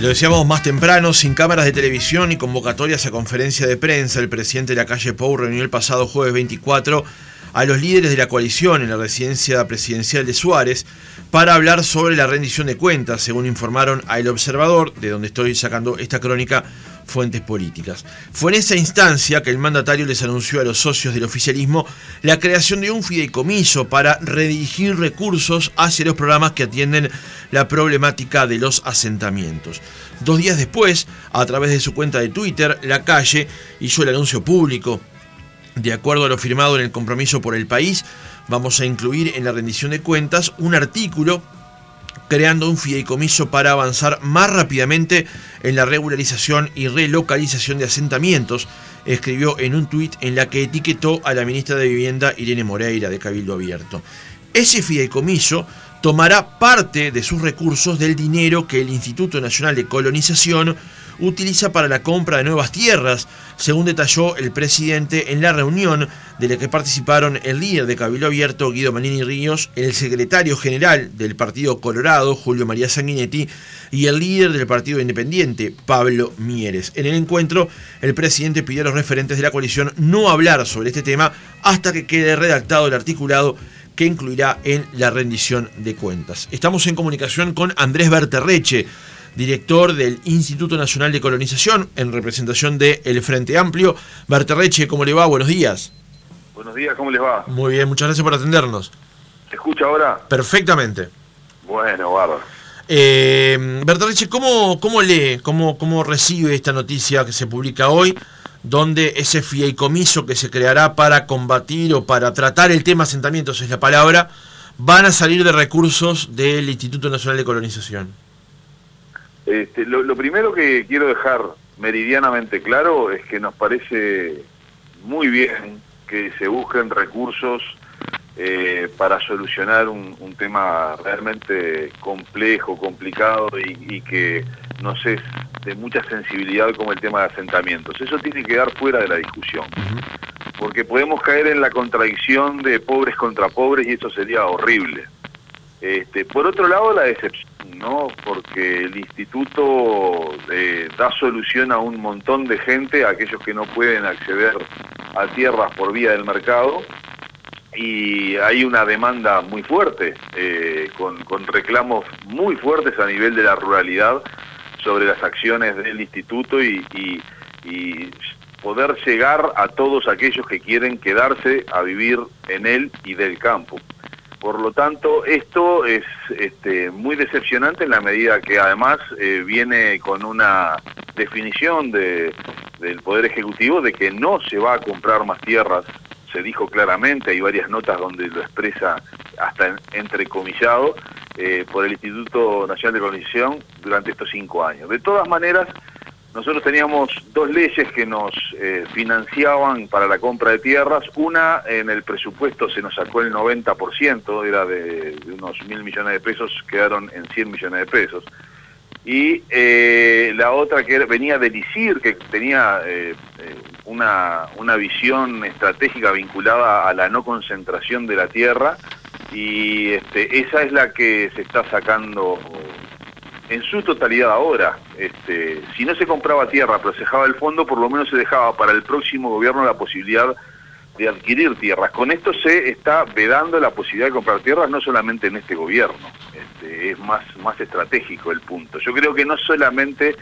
Lo decíamos más temprano, sin cámaras de televisión y convocatorias a conferencia de prensa, el presidente de la calle Pou reunió el pasado jueves 24 a los líderes de la coalición en la residencia presidencial de Suárez para hablar sobre la rendición de cuentas, según informaron a El Observador, de donde estoy sacando esta crónica, fuentes políticas. Fue en esa instancia que el mandatario les anunció a los socios del oficialismo la creación de un fideicomiso para redirigir recursos hacia los programas que atienden la problemática de los asentamientos. Dos días después, a través de su cuenta de Twitter, La Calle hizo el anuncio público. De acuerdo a lo firmado en el compromiso por el país, vamos a incluir en la rendición de cuentas un artículo creando un fideicomiso para avanzar más rápidamente en la regularización y relocalización de asentamientos, escribió en un tuit en la que etiquetó a la ministra de Vivienda Irene Moreira de Cabildo Abierto. Ese fideicomiso tomará parte de sus recursos del dinero que el Instituto Nacional de Colonización utiliza para la compra de nuevas tierras, según detalló el presidente en la reunión de la que participaron el líder de Cabildo Abierto, Guido Manini Ríos, el secretario general del Partido Colorado, Julio María Sanguinetti, y el líder del Partido Independiente, Pablo Mieres. En el encuentro, el presidente pidió a los referentes de la coalición no hablar sobre este tema hasta que quede redactado el articulado que incluirá en la rendición de cuentas. Estamos en comunicación con Andrés Berterreche, director del Instituto Nacional de Colonización, en representación de El Frente Amplio. Berterreche, ¿cómo le va? Buenos días. Buenos días, ¿cómo les va? Muy bien, muchas gracias por atendernos. ¿Se escucha ahora? Perfectamente. Bueno, bárbaro. Eh, Berterreche, ¿cómo, cómo lee, cómo, cómo recibe esta noticia que se publica hoy, donde ese fideicomiso que se creará para combatir o para tratar el tema asentamientos, es la palabra, van a salir de recursos del Instituto Nacional de Colonización? Este, lo, primero que quiero dejar meridianamente claro es que nos parece muy bien que se busquen recursos eh, para solucionar un, tema realmente complejo, complicado y, que no sé de mucha sensibilidad como el tema de asentamientos. Eso tiene que quedar fuera de la discusión, porque podemos caer en la contradicción de pobres contra pobres y eso sería horrible. Este, por otro lado, la decepción, ¿no? Porque el instituto eh, da solución a un montón de gente, a aquellos que no pueden acceder a tierras por vía del mercado, y hay una demanda muy fuerte, eh, con, reclamos muy fuertes a nivel de la ruralidad sobre las acciones del instituto y, y poder llegar a todos aquellos que quieren quedarse a vivir en él y del campo. Por lo tanto, esto es este, muy decepcionante en la medida que además eh, viene con una definición de, del Poder Ejecutivo de que no se va a comprar más tierras. Se dijo claramente, hay varias notas donde lo expresa hasta entrecomillado eh, por el Instituto Nacional de Colonización durante estos cinco años. De todas maneras, nosotros teníamos dos leyes que nos eh, financiaban para la compra de tierras. Una, en el presupuesto se nos sacó el 90%, era de, unos mil millones de pesos, quedaron en 100 millones de pesos. Y eh, la otra que venía del ICIR, que tenía eh, una, una visión estratégica vinculada a la no concentración de la tierra, y este, esa es la que se está sacando en su totalidad ahora. Este, si no se compraba tierra, pero se dejaba el fondo, por lo menos se dejaba para el próximo gobierno la posibilidad de adquirir tierras. Con esto se está vedando la posibilidad de comprar tierras no solamente en este gobierno, este, es más, más estratégico el punto. Yo creo que no solamente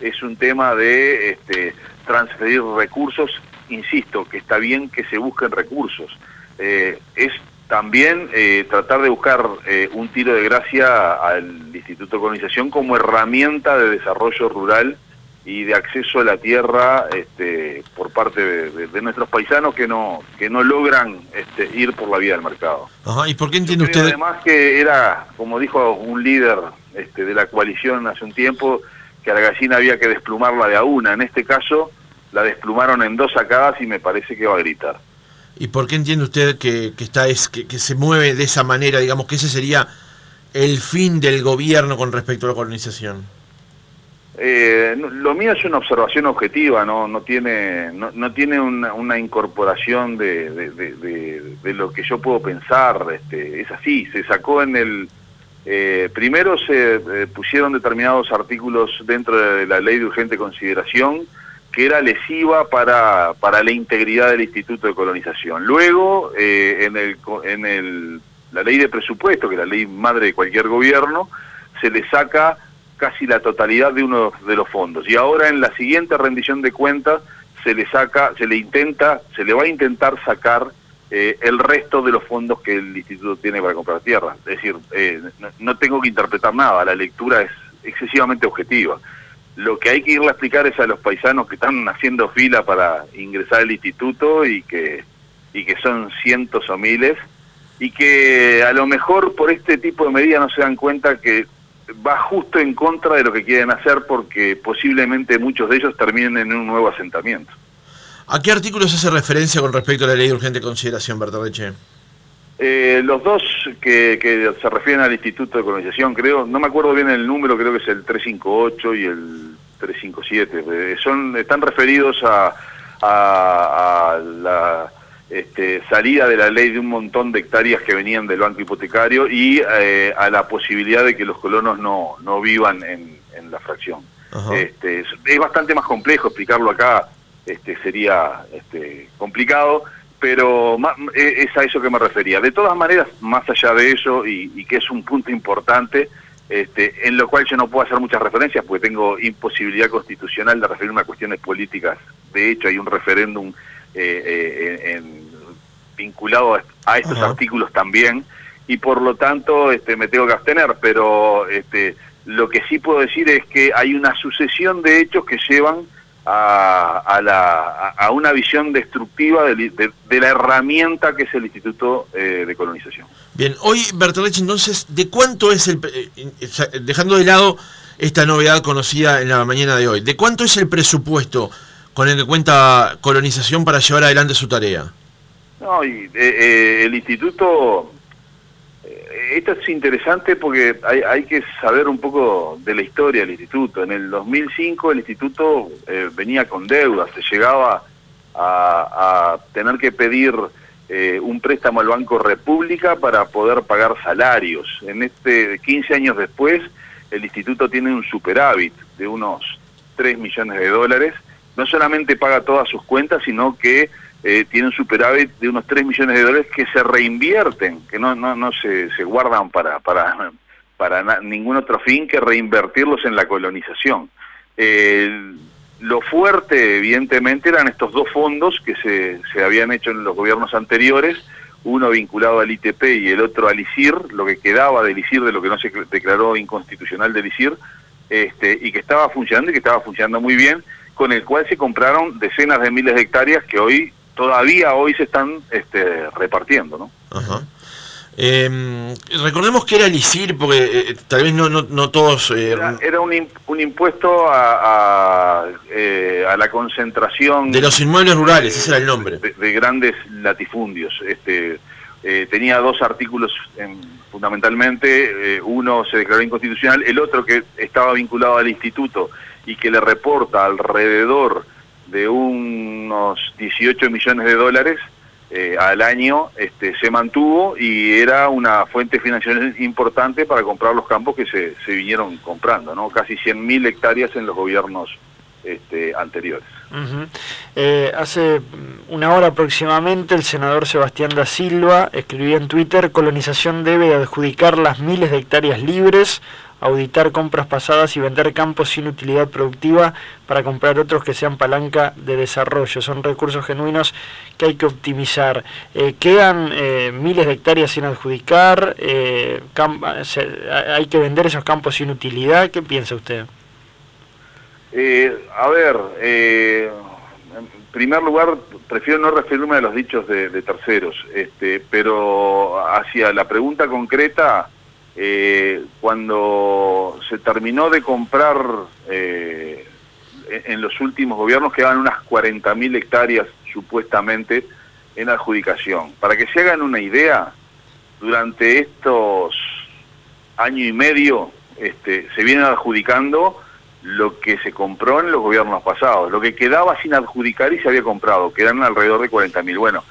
es un tema de este, transferir recursos, insisto, que está bien que se busquen recursos, eh, es también eh, tratar de buscar eh, un tiro de gracia al Instituto de Colonización como herramienta de desarrollo rural y de acceso a la tierra este, por parte de, nuestros paisanos que no que no logran este, ir por la vía del mercado. Ajá, ¿Y por qué entiende usted? Además que era, como dijo un líder este, de la coalición hace un tiempo, que a la gallina había que desplumarla de a una. En este caso la desplumaron en dos sacadas y me parece que va a gritar. ¿Y por qué entiende usted que, está es, que, se mueve de esa manera? Digamos que ese sería el fin del gobierno con respecto a la colonización. Eh, lo mío es una observación objetiva, no, no tiene, no, tiene una, incorporación de, de, lo que yo puedo pensar. Este, es así, se sacó en el Eh, primero se eh, pusieron determinados artículos dentro de la ley de urgente consideración que era lesiva para, para la integridad del Instituto de Colonización. Luego, eh, en, el, en el, la ley de presupuesto, que es la ley madre de cualquier gobierno, se le saca casi la totalidad de uno de los fondos. Y ahora en la siguiente rendición de cuentas se le saca, se le intenta, se le va a intentar sacar eh, el resto de los fondos que el instituto tiene para comprar tierra. Es decir, eh, no, tengo que interpretar nada, la lectura es excesivamente objetiva. Lo que hay que irle a explicar es a los paisanos que están haciendo fila para ingresar al instituto y que, y que son cientos o miles, y que a lo mejor por este tipo de medidas no se dan cuenta que va justo en contra de lo que quieren hacer porque posiblemente muchos de ellos terminen en un nuevo asentamiento. ¿A qué artículos hace referencia con respecto a la ley de urgente consideración, Bertorreche? Eh, los dos que, se refieren al Instituto de Colonización, creo, no me acuerdo bien el número, creo que es el 358 y el 357. Eh, son, están referidos a, la este, salida de la ley de un montón de hectáreas que venían del banco hipotecario y eh, a la posibilidad de que los colonos no, no vivan en, la fracción. Este, es, bastante más complejo explicarlo acá, este, sería este, complicado pero e, es a eso que me refería. De todas maneras, más allá de eso, y, que es un punto importante, este, en lo cual yo no puedo hacer muchas referencias porque tengo imposibilidad constitucional de referirme a cuestiones políticas. De hecho, hay un referéndum eh, eh, vinculado a, estos artículos también, y por lo tanto este, me tengo que abstener, pero este, lo que sí puedo decir es que hay una sucesión de hechos que llevan a, la, a una visión destructiva de, la herramienta que es el Instituto eh, de Colonización. Bien, hoy Bertoleche, entonces, ¿de cuánto es el, eh, eh, dejando de lado esta novedad conocida en la mañana de hoy, ¿de cuánto es el presupuesto con el que cuenta Colonización para llevar adelante su tarea? No, y, el Instituto esto es interesante porque hay, hay, que saber un poco de la historia del instituto. En el 2005 el instituto eh, venía con deudas, se llegaba a, tener que pedir eh, un préstamo al Banco República para poder pagar salarios. En este 15 años después el instituto tiene un superávit de unos 3 millones de dólares. No solamente paga todas sus cuentas, sino que eh, tiene un superávit de unos 3 millones de dólares que se reinvierten, que no, no, no se, se guardan para, para, para ningún otro fin que reinvertirlos en la colonización. lo fuerte, evidentemente, eran estos dos fondos que se, se habían hecho en los gobiernos anteriores, uno vinculado al ITP y el otro al ISIR, lo que quedaba del ISIR, de lo que no se declaró inconstitucional del ISIR, este, y que estaba funcionando y que estaba funcionando muy bien, con el cual se compraron decenas de miles de hectáreas que hoy todavía hoy se están este, repartiendo, ¿no? Ajá. Em, recordemos que era el ISIR, porque eh, tal vez no, no, todos... Eh, era, un, un, impuesto a, eh, a, la concentración... De los inmuebles rurales, ese era el nombre. De, grandes latifundios. Este, tenía dos artículos fundamentalmente, uno se declaró inconstitucional, el otro que estaba vinculado al instituto y que le reporta alrededor de unos 18 millones de dólares eh, al año este, se mantuvo y era una fuente financiera importante para comprar los campos que se, se vinieron comprando, ¿no? casi 100.000 hectáreas en los gobiernos este, anteriores. Eh, hace una hora aproximadamente el senador Sebastián da Silva escribió en Twitter, colonización debe adjudicar las miles de hectáreas libres auditar compras pasadas y vender campos sin utilidad productiva para comprar otros que sean palanca de desarrollo. Son recursos genuinos que hay que optimizar. Eh, quedan eh, miles de hectáreas sin adjudicar, eh, hay que vender esos campos sin utilidad. ¿Qué piensa usted? a ver, en primer lugar, prefiero no referirme a los dichos de, de terceros, este, pero hacia la pregunta concreta eh, cuando se terminó de comprar eh, en los últimos gobiernos quedaban unas 40.000 hectáreas supuestamente en adjudicación. Para que se hagan una idea, durante estos año y medio este, se viene adjudicando lo que se compró en los gobiernos pasados, lo que quedaba sin adjudicar y se había comprado, que eran alrededor de 40.000. Bueno,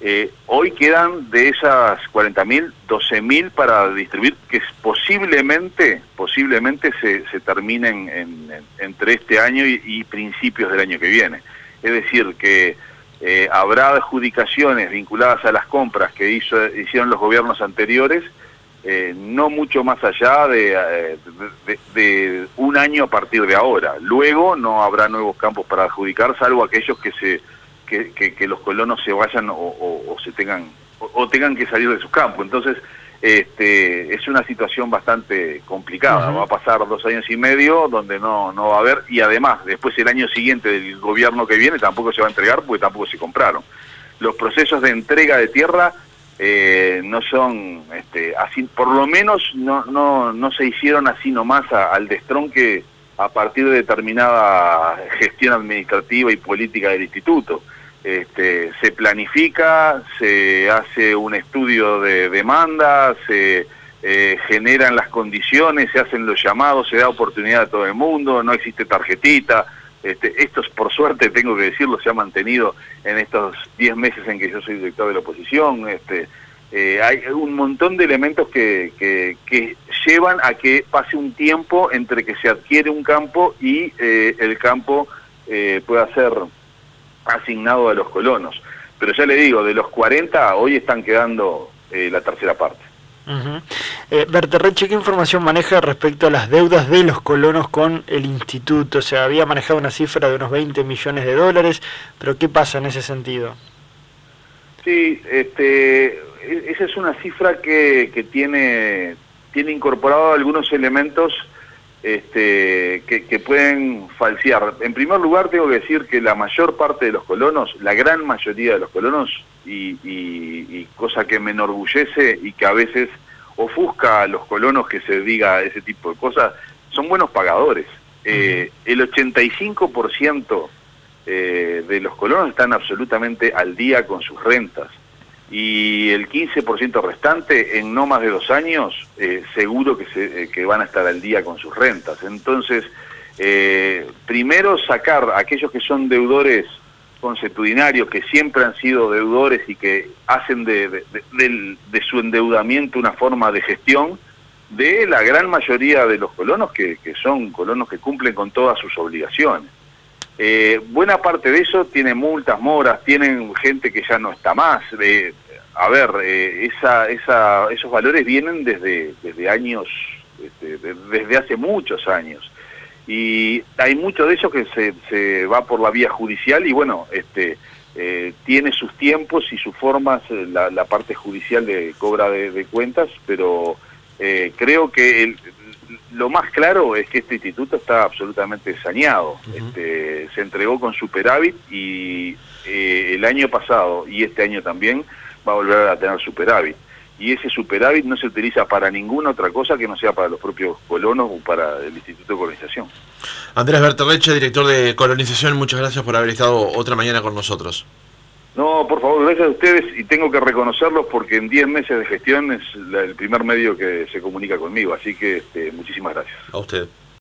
Eh, hoy quedan de esas 40.000, 12.000 para distribuir, que posiblemente, posiblemente se, se terminen en, entre este año y, principios del año que viene. Es decir, que eh, habrá adjudicaciones vinculadas a las compras que hizo, hicieron los gobiernos anteriores, eh, no mucho más allá de, de, un año a partir de ahora. Luego no habrá nuevos campos para adjudicar, salvo aquellos que se que, los colonos se vayan o, se tengan o, tengan que salir de sus campos. Entonces, este, es una situación bastante complicada. Va a pasar dos años y medio donde no, no va a haber, y además, después el año siguiente del gobierno que viene tampoco se va a entregar porque tampoco se compraron. Los procesos de entrega de tierra eh, no son, este, así, por lo menos no, no, no se hicieron así nomás al destronque a partir de determinada gestión administrativa y política del instituto. Este, se planifica, se hace un estudio de demanda, se eh, generan las condiciones, se hacen los llamados, se da oportunidad a todo el mundo, no existe tarjetita. Este, esto, por suerte, tengo que decirlo, se ha mantenido en estos 10 meses en que yo soy director de la oposición. Este, eh, hay un montón de elementos que, que, llevan a que pase un tiempo entre que se adquiere un campo y eh, el campo pueda ser asignado a los colonos. Pero ya le digo, de los 40 hoy están quedando eh, la tercera parte. Uh ¿qué información maneja respecto a las deudas de los colonos con el instituto? O sea, había manejado una cifra de unos 20 millones de dólares, pero ¿qué pasa en ese sentido? Sí, este, e-, esa es una cifra que, que tiene, tiene incorporado algunos elementos este, que, pueden falsear. En primer lugar, tengo que decir que la mayor parte de los colonos, la gran mayoría de los colonos, y, cosa que me enorgullece y que a veces ofusca a los colonos que se diga ese tipo de cosas, son buenos pagadores. Eh, el 85% eh, de los colonos están absolutamente al día con sus rentas y el 15% restante en no más de dos años eh, seguro que, se, eh, que van a estar al día con sus rentas. Entonces, eh, primero sacar a aquellos que son deudores consuetudinarios, que siempre han sido deudores y que hacen de, de, su endeudamiento una forma de gestión, de la gran mayoría de los colonos que, que son colonos que cumplen con todas sus obligaciones. Eh, buena parte de eso tiene multas, moras, tienen gente que ya no está más. Eh, a ver, eh, esa, esa, esos valores vienen desde, desde años, este, desde hace muchos años. Y hay mucho de eso que se, se va por la vía judicial y bueno, este, eh, tiene sus tiempos y sus formas la, la parte judicial de cobra de, cuentas, pero creo que el, lo más claro es que este instituto está absolutamente saneado. este, se entregó con superávit y eh, el año pasado y este año también va a volver a tener superávit. Y ese superávit no se utiliza para ninguna otra cosa que no sea para los propios colonos o para el Instituto de Colonización. Andrés Berterreche, director de Colonización, muchas gracias por haber estado otra mañana con nosotros. No, por favor, gracias a ustedes y tengo que reconocerlos porque en 10 meses de gestión es el primer medio que se comunica conmigo, así que este, muchísimas gracias. A usted.